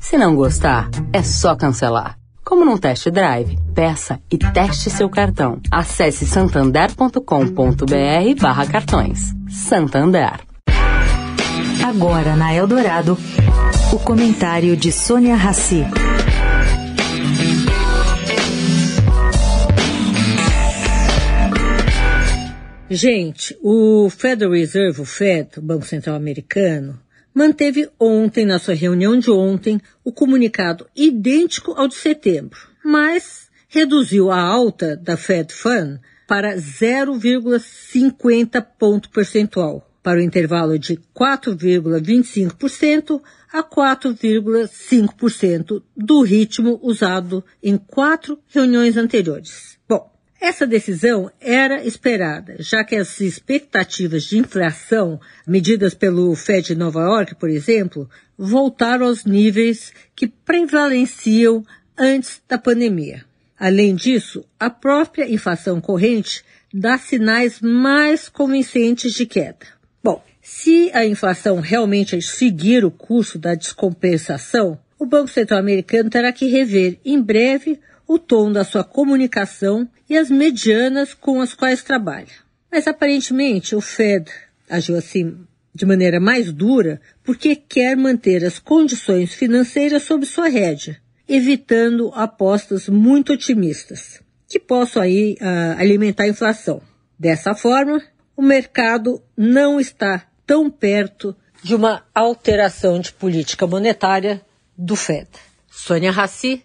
Se não gostar, é só cancelar. Como num test drive, peça e teste seu cartão. Acesse santander.com.br barra cartões. Santander. Agora na Eldorado, o comentário de Sônia Rassi. Gente, o Federal Reserve, o Fed, o Banco Central Americano, manteve ontem, na sua reunião de ontem, o comunicado idêntico ao de setembro, mas reduziu a alta da Fed Fund para 0,50 ponto percentual, para o intervalo de 4,25% a 4,5% do ritmo usado em quatro reuniões anteriores. Bom, essa decisão era esperada, já que as expectativas de inflação medidas pelo Fed de Nova York, por exemplo, voltaram aos níveis que prevaleciam antes da pandemia. Além disso, a própria inflação corrente dá sinais mais convincentes de queda. Bom, se a inflação realmente seguir o curso da descompensação, o Banco Central Americano terá que rever em breve o tom da sua comunicação e as medianas com as quais trabalha. Mas aparentemente o Fed agiu assim de maneira mais dura porque quer manter as condições financeiras sob sua rédea, evitando apostas muito otimistas, que possam aí uh, alimentar a inflação. Dessa forma, o mercado não está tão perto de uma alteração de política monetária do Fed. Sônia Raci,